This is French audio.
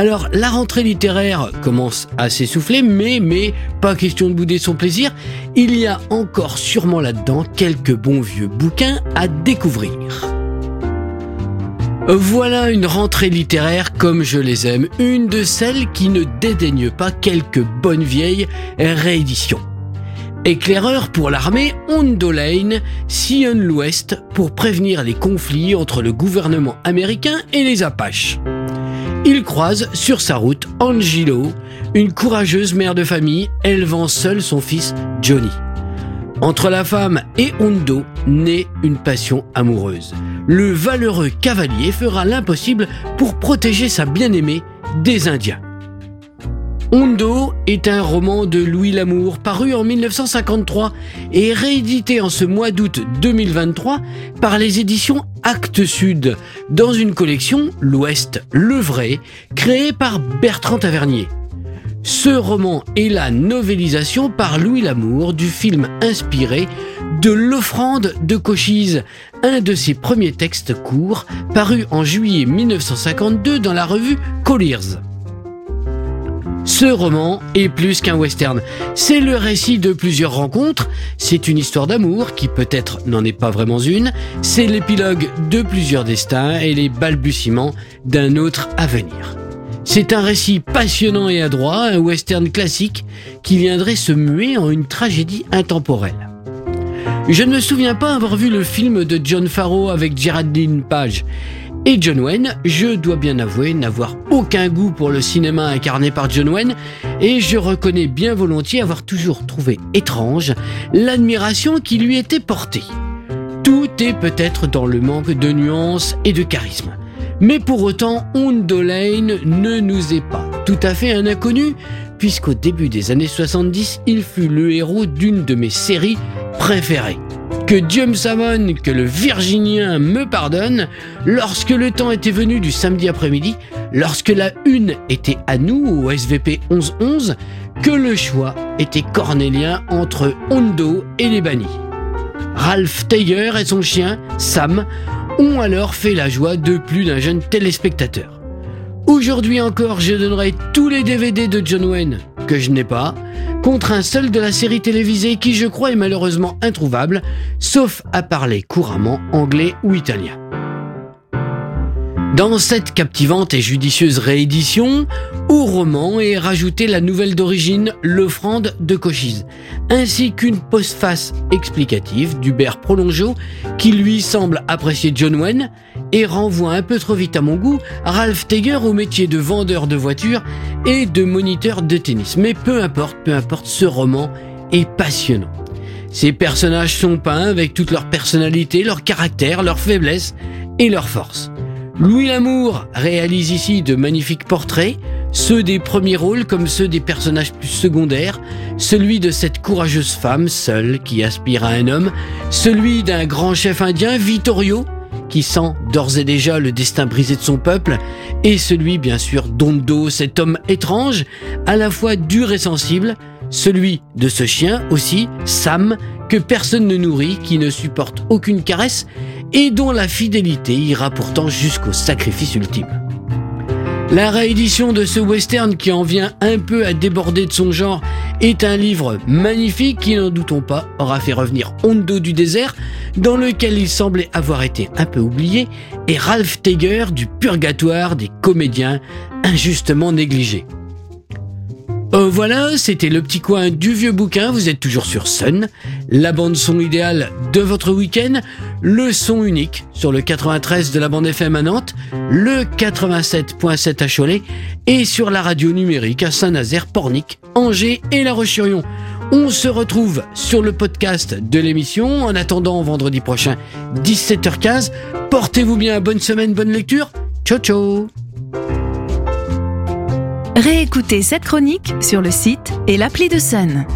Alors, la rentrée littéraire commence à s'essouffler, mais, pas question de bouder son plaisir. Il y a encore sûrement là-dedans quelques bons vieux bouquins à découvrir. Voilà une rentrée littéraire comme je les aime, une de celles qui ne dédaigne pas quelques bonnes vieilles rééditions. Éclaireur pour l'armée, Hondo Lane sillonne l'Ouest pour prévenir les conflits entre le gouvernement américain et les Apaches. Il croise sur sa route Angelo, une courageuse mère de famille élevant seule son fils Johnny. Entre la femme et Hondo naît une passion amoureuse. Le valeureux cavalier fera l'impossible pour protéger sa bien-aimée des Indiens. Hondo est un roman de Louis Lamour paru en 1953 et réédité en ce mois d'août 2023 par les éditions Actes Sud dans une collection L'Ouest, le vrai, créée par Bertrand Tavernier. Ce roman est la novélisation par Louis Lamour du film inspiré de L'offrande de Cochise, un de ses premiers textes courts paru en juillet 1952 dans la revue Colliers. Ce roman est plus qu'un western. C'est le récit de plusieurs rencontres, c'est une histoire d'amour qui peut-être n'en est pas vraiment une, c'est l'épilogue de plusieurs destins et les balbutiements d'un autre avenir. C'est un récit passionnant et adroit, un western classique qui viendrait se muer en une tragédie intemporelle. Je ne me souviens pas avoir vu le film de John Farrow avec Geraldine Page. Et John Wayne, je dois bien avouer n'avoir aucun goût pour le cinéma incarné par John Wayne, et je reconnais bien volontiers avoir toujours trouvé étrange l'admiration qui lui était portée. Tout est peut-être dans le manque de nuances et de charisme. Mais pour autant, Lane ne nous est pas tout à fait un inconnu, puisqu'au début des années 70, il fut le héros d'une de mes séries préférées. Que Dieu me savonne, que le Virginien me pardonne, lorsque le temps était venu du samedi après-midi, lorsque la une était à nous au SVP 1111, que le choix était cornélien entre Hondo et les bannis. Ralph Taylor et son chien, Sam, ont alors fait la joie de plus d'un jeune téléspectateur. Aujourd'hui encore, je donnerai tous les DVD de John Wayne, que je n'ai pas, contre un seul de la série télévisée qui je crois est malheureusement introuvable, sauf à parler couramment anglais ou italien. Dans cette captivante et judicieuse réédition, au roman est rajoutée la nouvelle d'origine L'offrande de Cochise, ainsi qu'une postface explicative d'Hubert Prolongeau qui lui semble apprécier John Wayne et renvoie un peu trop vite à mon goût Ralph Teger au métier de vendeur de voitures et de moniteur de tennis. Mais peu importe, peu importe, ce roman est passionnant. Ces personnages sont peints avec toute leur personnalité, leur caractère, leurs faiblesses et leurs forces. Louis Lamour réalise ici de magnifiques portraits, ceux des premiers rôles comme ceux des personnages plus secondaires, celui de cette courageuse femme seule qui aspire à un homme, celui d'un grand chef indien, Vittorio, qui sent d'ores et déjà le destin brisé de son peuple, et celui bien sûr d'Ondo, cet homme étrange, à la fois dur et sensible, celui de ce chien aussi, Sam, que personne ne nourrit, qui ne supporte aucune caresse et dont la fidélité ira pourtant jusqu'au sacrifice ultime. La réédition de ce western qui en vient un peu à déborder de son genre est un livre magnifique qui, n'en doutons pas, aura fait revenir Hondo du désert, dans lequel il semblait avoir été un peu oublié, et Ralph Teger du purgatoire des comédiens injustement négligés. Euh, voilà, c'était le petit coin du vieux bouquin. Vous êtes toujours sur Sun, la bande son idéale de votre week-end, le son unique sur le 93 de la bande FM à Nantes, le 87.7 à Cholet et sur la radio numérique à Saint-Nazaire, Pornic, Angers et La Roche-sur-Yon. On se retrouve sur le podcast de l'émission. En attendant vendredi prochain, 17h15. Portez-vous bien, bonne semaine, bonne lecture. Ciao ciao Réécoutez cette chronique sur le site et l'appli de Sun.